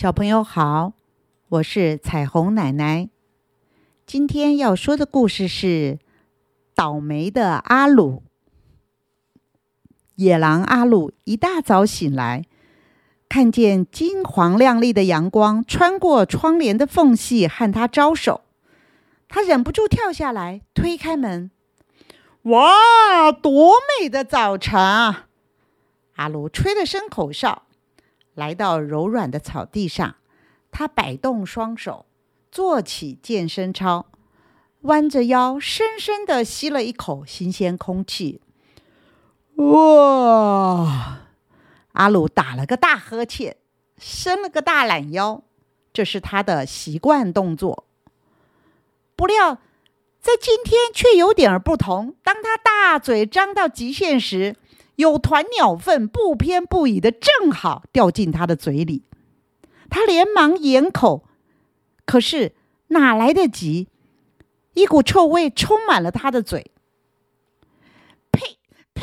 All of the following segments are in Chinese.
小朋友好，我是彩虹奶奶。今天要说的故事是倒霉的阿鲁。野狼阿鲁一大早醒来，看见金黄亮丽的阳光穿过窗帘的缝隙和他招手，他忍不住跳下来，推开门。哇，多美的早晨啊！阿鲁吹了声口哨，来到柔软的草地上，他摆动双手，做起健身操，弯着腰，深深的吸了一口新鲜空气。哇！阿鲁打了个大呵欠，伸了个大懒腰，这是他的习惯动作。不料，在今天却有点不同。当他大嘴张到极限时，有团鸟粪不偏不倚的正好掉进他的嘴里，他连忙掩口，可是哪来得及？一股臭味充满了他的嘴。呸呸！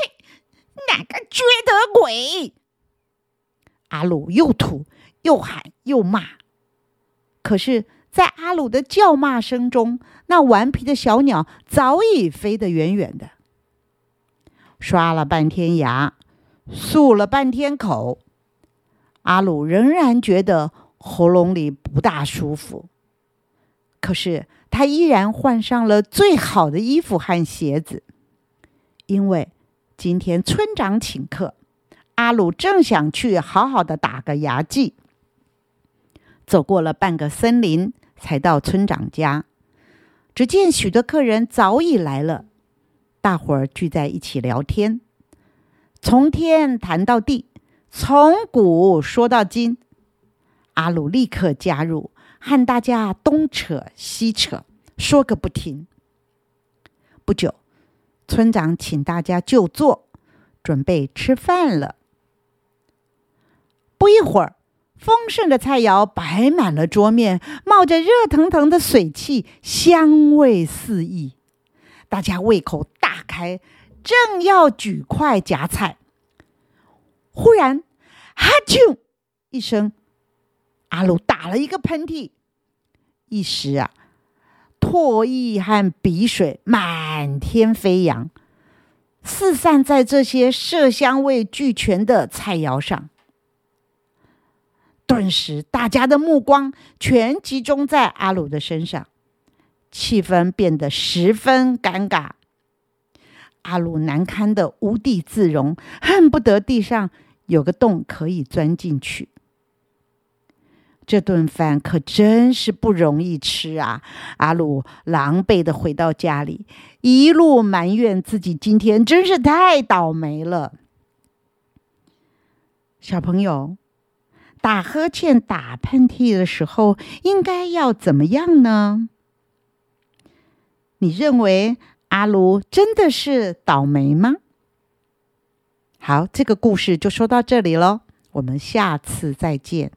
哪个缺德鬼！阿鲁又吐又喊又骂，可是。在阿鲁的叫骂声中，那顽皮的小鸟早已飞得远远的。刷了半天牙，漱了半天口，阿鲁仍然觉得喉咙里不大舒服。可是他依然换上了最好的衣服和鞋子，因为今天村长请客，阿鲁正想去好好的打个牙祭。走过了半个森林。才到村长家，只见许多客人早已来了，大伙儿聚在一起聊天，从天谈到地，从古说到今。阿鲁立刻加入，和大家东扯西扯，说个不停。不久，村长请大家就坐，准备吃饭了。不一会儿。丰盛的菜肴摆满了桌面，冒着热腾腾的水汽，香味四溢。大家胃口大开，正要举筷夹菜，忽然“哈啾”一声，阿鲁打了一个喷嚏，一时啊，唾液和鼻水满天飞扬，四散在这些色香味俱全的菜肴上。顿时，大家的目光全集中在阿鲁的身上，气氛变得十分尴尬。阿鲁难堪的无地自容，恨不得地上有个洞可以钻进去。这顿饭可真是不容易吃啊！阿鲁狼狈的回到家里，一路埋怨自己今天真是太倒霉了。小朋友。打呵欠、打喷嚏的时候，应该要怎么样呢？你认为阿卢真的是倒霉吗？好，这个故事就说到这里喽，我们下次再见。